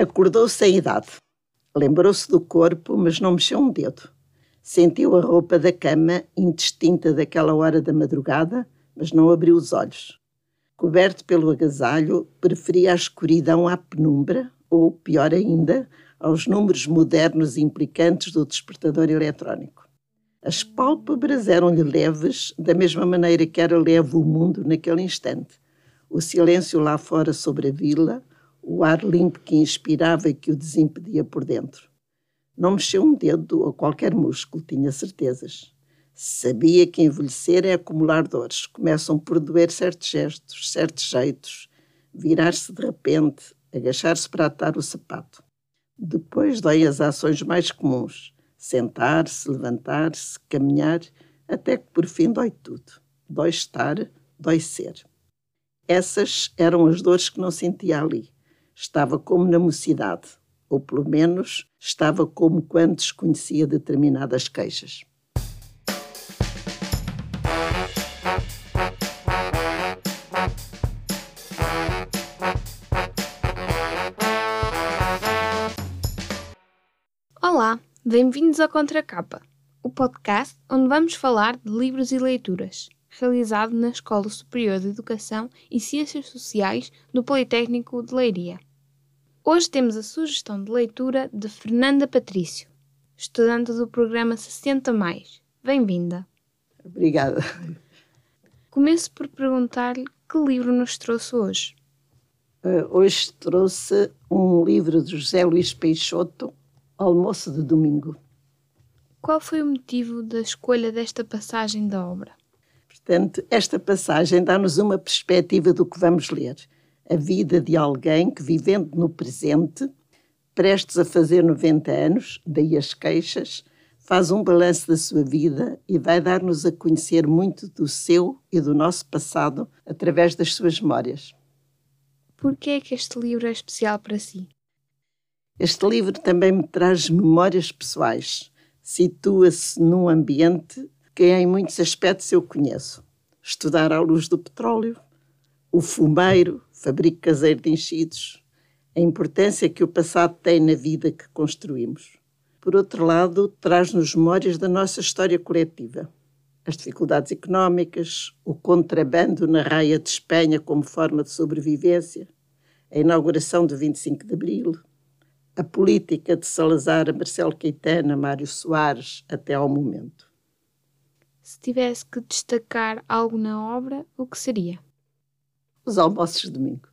Acordou sem idade. Lembrou-se do corpo, mas não mexeu um dedo. Sentiu a roupa da cama, indistinta daquela hora da madrugada, mas não abriu os olhos. Coberto pelo agasalho, preferia a escuridão à penumbra, ou, pior ainda, aos números modernos e implicantes do despertador eletrónico. As pálpebras eram-lhe leves, da mesma maneira que era leve o mundo naquele instante. O silêncio lá fora sobre a vila, o ar limpo que inspirava e que o desimpedia por dentro. Não mexeu um dedo ou qualquer músculo, tinha certezas. Sabia que envelhecer é acumular dores. Começam por doer certos gestos, certos jeitos, virar-se de repente, agachar-se para atar o sapato. Depois dói as ações mais comuns: sentar-se, levantar-se, caminhar, até que por fim dói tudo. Dói estar, dói ser. Essas eram as dores que não sentia ali Estava como na mocidade, ou pelo menos estava como quando desconhecia determinadas queixas. Olá, bem-vindos ao Contracapa, o podcast onde vamos falar de livros e leituras realizado na Escola Superior de Educação e Ciências Sociais do Politécnico de Leiria. Hoje temos a sugestão de leitura de Fernanda Patrício, estudante do programa 60 Mais. Bem-vinda. Obrigada. Começo por perguntar-lhe que livro nos trouxe hoje. Uh, hoje trouxe um livro de José Luís Peixoto, Almoço de Domingo. Qual foi o motivo da escolha desta passagem da obra? Portanto, esta passagem dá-nos uma perspectiva do que vamos ler a vida de alguém que, vivendo no presente, prestes a fazer 90 anos, daí as queixas, faz um balanço da sua vida e vai dar-nos a conhecer muito do seu e do nosso passado através das suas memórias. Por que é que este livro é especial para si? Este livro também me traz memórias pessoais. Situa-se num ambiente que em muitos aspectos eu conheço. Estudar à luz do petróleo, o fumeiro, fabrico caseiro de enchidos, a importância que o passado tem na vida que construímos. Por outro lado, traz-nos memórias da nossa história coletiva. As dificuldades económicas, o contrabando na raia de Espanha como forma de sobrevivência, a inauguração do 25 de Abril, a política de Salazar a Marcelo Caetano, a Mário Soares, até ao momento. Se tivesse que destacar algo na obra, o que seria? Os almoços de domingo.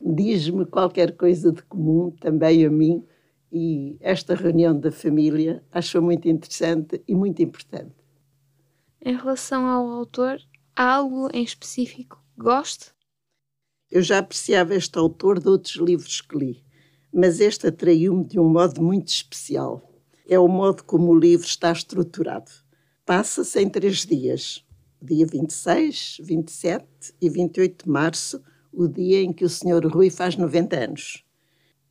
Diz-me qualquer coisa de comum, também a mim, e esta reunião da família acho muito interessante e muito importante. Em relação ao autor, há algo em específico que goste? Eu já apreciava este autor de outros livros que li, mas este atraiu-me de um modo muito especial. É o modo como o livro está estruturado. Passa-se em três dias dia 26, 27 e 28 de março, o dia em que o Sr. Rui faz 90 anos.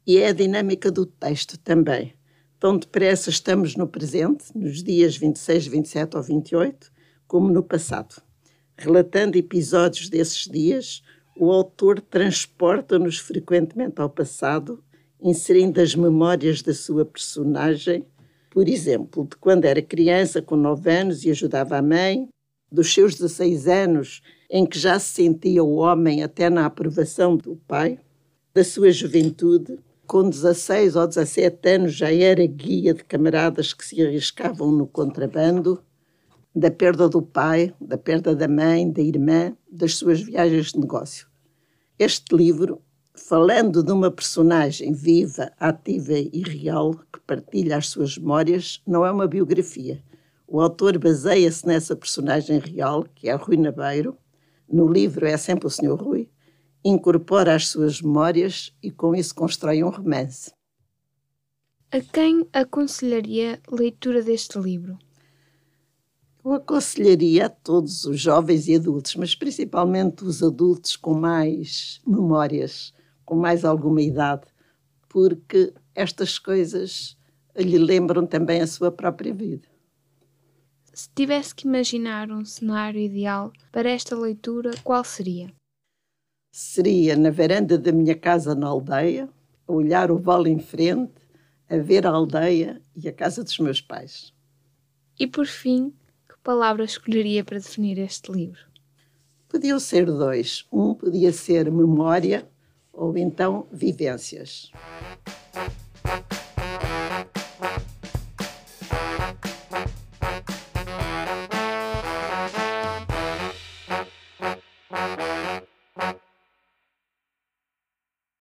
E é a dinâmica do texto também. Tão depressa estamos no presente, nos dias 26, 27 ou 28, como no passado. Relatando episódios desses dias, o autor transporta-nos frequentemente ao passado, inserindo as memórias da sua personagem, por exemplo, de quando era criança, com 9 anos, e ajudava a mãe, dos seus 16 anos, em que já se sentia o homem até na aprovação do pai, da sua juventude, com 16 ou 17 anos já era guia de camaradas que se arriscavam no contrabando, da perda do pai, da perda da mãe, da irmã, das suas viagens de negócio. Este livro, falando de uma personagem viva, ativa e real que partilha as suas memórias, não é uma biografia o autor baseia-se nessa personagem real, que é Rui Nabeiro. No livro é sempre o Sr. Rui. Incorpora as suas memórias e com isso constrói um romance. A quem aconselharia a leitura deste livro? Eu aconselharia a todos os jovens e adultos, mas principalmente os adultos com mais memórias, com mais alguma idade, porque estas coisas lhe lembram também a sua própria vida. Se tivesse que imaginar um cenário ideal para esta leitura, qual seria? Seria na varanda da minha casa na aldeia, a olhar o vale em frente, a ver a aldeia e a casa dos meus pais. E por fim, que palavra escolheria para definir este livro? Podiam ser dois. Um podia ser memória ou então vivências.